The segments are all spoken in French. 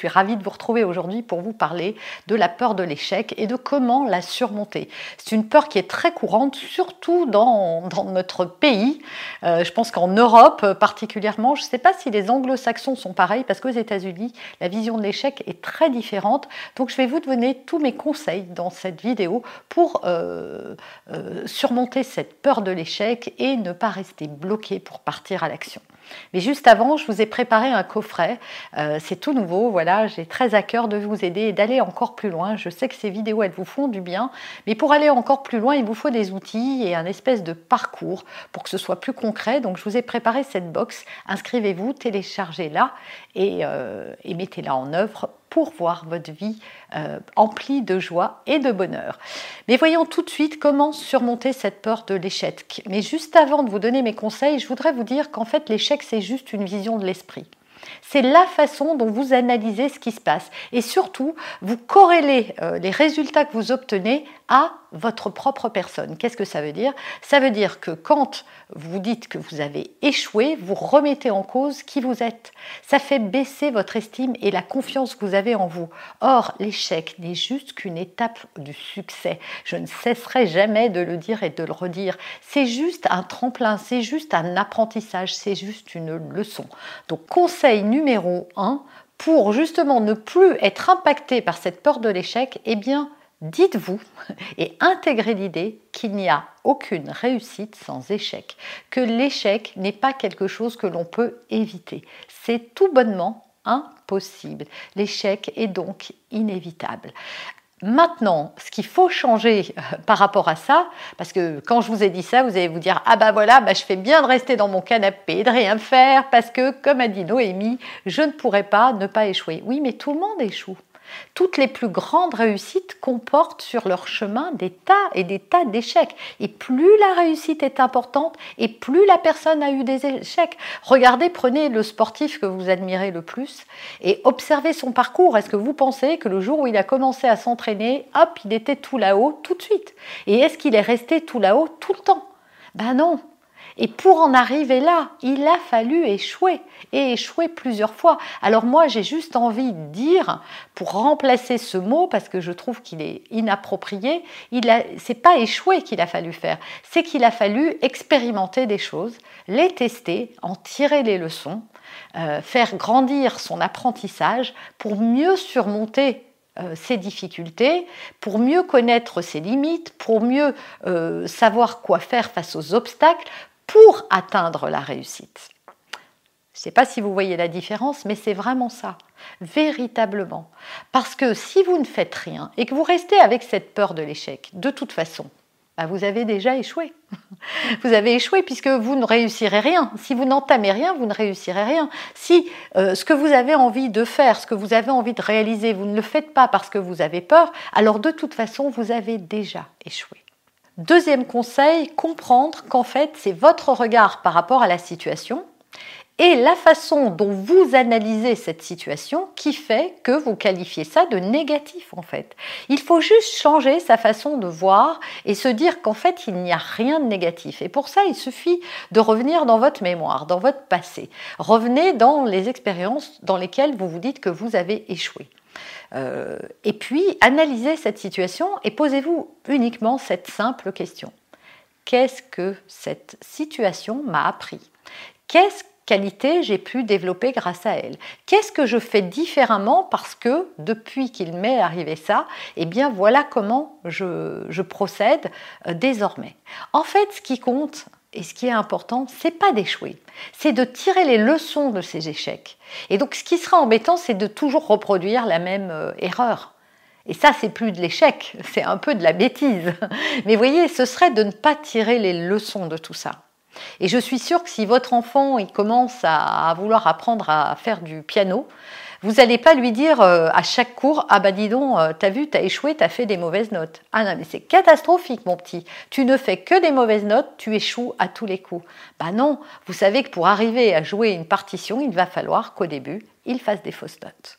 Suis ravie de vous retrouver aujourd'hui pour vous parler de la peur de l'échec et de comment la surmonter. C'est une peur qui est très courante, surtout dans, notre pays. Euh, je pense qu'en Europe particulièrement, je ne sais pas si les anglo-saxons sont pareils, parce qu'aux États-Unis, la vision de l'échec est très différente. Donc je vais vous donner tous mes conseils dans cette vidéo pour euh, euh, surmonter cette peur de l'échec et ne pas rester bloqué pour partir à l'action. Mais juste avant, je vous ai préparé un coffret. Euh, c'est tout nouveau. Voilà, j'ai très à cœur de vous aider et d'aller encore plus loin. Je sais que ces vidéos, elles vous font du bien. Mais pour aller encore plus loin, il vous faut des outils et un espèce de parcours pour que ce soit plus concret. Donc, je vous ai préparé cette box. Inscrivez-vous, téléchargez-la et, euh, et mettez-la en œuvre pour voir votre vie euh, emplie de joie et de bonheur. Mais voyons tout de suite comment surmonter cette peur de l'échec. Mais juste avant de vous donner mes conseils, je voudrais vous dire qu'en fait l'échec c'est juste une vision de l'esprit. C'est la façon dont vous analysez ce qui se passe. Et surtout, vous corrélez euh, les résultats que vous obtenez à votre propre personne. Qu'est-ce que ça veut dire? Ça veut dire que quand vous dites que vous avez échoué, vous remettez en cause qui vous êtes. Ça fait baisser votre estime et la confiance que vous avez en vous. Or, l'échec n'est juste qu'une étape du succès. Je ne cesserai jamais de le dire et de le redire. C'est juste un tremplin, c'est juste un apprentissage, c'est juste une leçon. Donc, conseil numéro 1, pour justement ne plus être impacté par cette peur de l'échec, eh bien, dites-vous et intégrez l'idée qu'il n'y a aucune réussite sans échec, que l'échec n'est pas quelque chose que l'on peut éviter. C'est tout bonnement impossible. L'échec est donc inévitable. Maintenant, ce qu'il faut changer euh, par rapport à ça, parce que quand je vous ai dit ça, vous allez vous dire ah ben voilà, bah je fais bien de rester dans mon canapé, de rien faire, parce que comme a dit Noémie, je ne pourrais pas ne pas échouer. Oui, mais tout le monde échoue. Toutes les plus grandes réussites comportent sur leur chemin des tas et des tas d'échecs. Et plus la réussite est importante, et plus la personne a eu des échecs. Regardez, prenez le sportif que vous admirez le plus et observez son parcours. Est-ce que vous pensez que le jour où il a commencé à s'entraîner, hop, il était tout là-haut tout de suite? Et est-ce qu'il est resté tout là-haut tout le temps? Ben non, et pour en arriver là, il a fallu échouer et échouer plusieurs fois. Alors moi, j'ai juste envie de dire, pour remplacer ce mot, parce que je trouve qu'il est inapproprié, c'est pas échouer qu'il a fallu faire, c'est qu'il a fallu expérimenter des choses, les tester, en tirer les leçons, euh, faire grandir son apprentissage pour mieux surmonter euh, ses difficultés, pour mieux connaître ses limites, pour mieux euh, savoir quoi faire face aux obstacles, pour atteindre la réussite. Je ne sais pas si vous voyez la différence, mais c'est vraiment ça, véritablement. Parce que si vous ne faites rien et que vous restez avec cette peur de l'échec, de toute façon, bah, vous avez déjà échoué. Vous avez échoué puisque vous ne réussirez rien. Si vous n'entamez rien, vous ne réussirez rien. Si euh, ce que vous avez envie de faire, ce que vous avez envie de réaliser, vous ne le faites pas parce que vous avez peur, alors de toute façon, vous avez déjà échoué. Deuxième conseil, comprendre qu'en fait, c'est votre regard par rapport à la situation et la façon dont vous analysez cette situation qui fait que vous qualifiez ça de négatif en fait. Il faut juste changer sa façon de voir et se dire qu'en fait il n'y a rien de négatif. Et pour ça il suffit de revenir dans votre mémoire, dans votre passé. Revenez dans les expériences dans lesquelles vous vous dites que vous avez échoué. Euh, et puis, analysez cette situation et posez-vous uniquement cette simple question. Qu'est-ce que cette situation m'a appris? Qu'est-ce qualité j'ai pu développer grâce à elle? Qu'est-ce que je fais différemment parce que depuis qu'il m'est arrivé ça, eh bien voilà comment je, procède euh, désormais? En fait, ce qui compte, et ce qui est important, c'est pas d'échouer, c'est de tirer les leçons de ces échecs. Et donc, ce qui sera embêtant, c'est de toujours reproduire la même euh, erreur. Et ça, c'est plus de l'échec, c'est un peu de la bêtise. Mais voyez, ce serait de ne pas tirer les leçons de tout ça. Et je suis sûre que si votre enfant il commence à vouloir apprendre à faire du piano, vous n'allez pas lui dire euh, à chaque cours Ah bah dis donc, euh, t'as vu, t'as échoué, t'as fait des mauvaises notes. Ah non, mais c'est catastrophique, mon petit. Tu ne fais que des mauvaises notes, tu échoues à tous les coups. Bah non, vous savez que pour arriver à jouer une partition, il va falloir qu'au début, il fasse des fausses notes.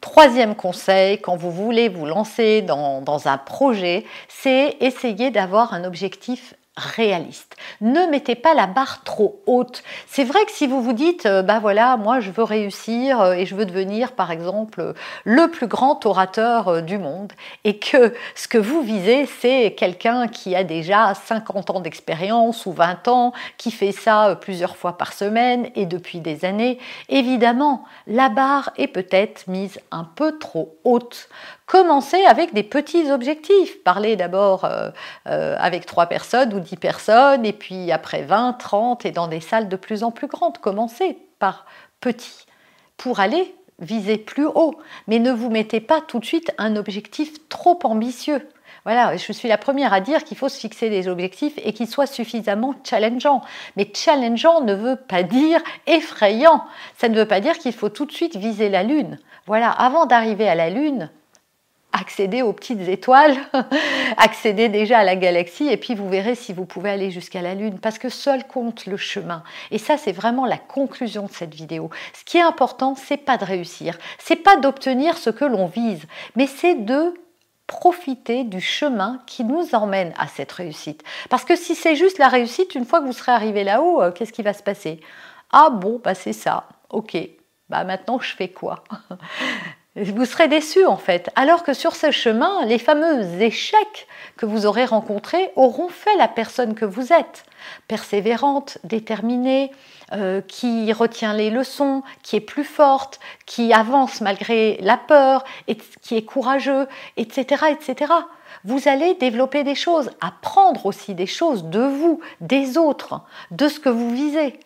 Troisième conseil, quand vous voulez vous lancer dans, dans un projet, c'est essayer d'avoir un objectif réaliste. Ne mettez pas la barre trop haute. C'est vrai que si vous vous dites, euh, bah voilà, moi je veux réussir euh, et je veux devenir par exemple le plus grand orateur euh, du monde et que ce que vous visez c'est quelqu'un qui a déjà 50 ans d'expérience ou 20 ans, qui fait ça plusieurs fois par semaine et depuis des années, évidemment, la barre est peut-être mise un peu trop haute. Commencez avec des petits objectifs. Parlez d'abord euh, euh, avec trois personnes ou dix personnes, et puis après 20, 30, et dans des salles de plus en plus grandes. Commencez par petit pour aller viser plus haut. Mais ne vous mettez pas tout de suite un objectif trop ambitieux. Voilà, je suis la première à dire qu'il faut se fixer des objectifs et qu'ils soient suffisamment challengeants. Mais challengeant ne veut pas dire effrayant. Ça ne veut pas dire qu'il faut tout de suite viser la Lune. Voilà, avant d'arriver à la Lune, accéder aux petites étoiles, accéder déjà à la galaxie, et puis vous verrez si vous pouvez aller jusqu'à la Lune, parce que seul compte le chemin. Et ça, c'est vraiment la conclusion de cette vidéo. Ce qui est important, c'est pas de réussir, c'est pas d'obtenir ce que l'on vise, mais c'est de profiter du chemin qui nous emmène à cette réussite. Parce que si c'est juste la réussite, une fois que vous serez arrivé là-haut, euh, qu'est-ce qui va se passer? Ah bon, bah c'est ça, ok, bah maintenant je fais quoi? vous serez déçu en fait. Alors que sur ce chemin, les fameux échecs que vous aurez rencontrés auront fait la personne que vous êtes. Persévérante, déterminée, euh, qui retient les leçons, qui est plus forte, qui avance malgré la peur, qui est courageux, etc., etc. Vous allez développer des choses, apprendre aussi des choses de vous, des autres, de ce que vous visez.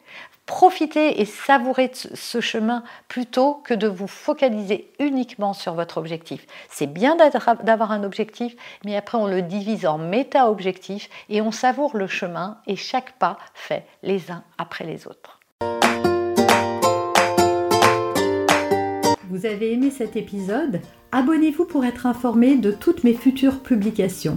Profitez et savourez ce chemin plutôt que de vous focaliser uniquement sur votre objectif. C'est bien d'avoir un objectif, mais après on le divise en méta-objectifs et on savoure le chemin et chaque pas fait les uns après les autres. Vous avez aimé cet épisode? Abonnez-vous pour être informé de toutes mes futures publications.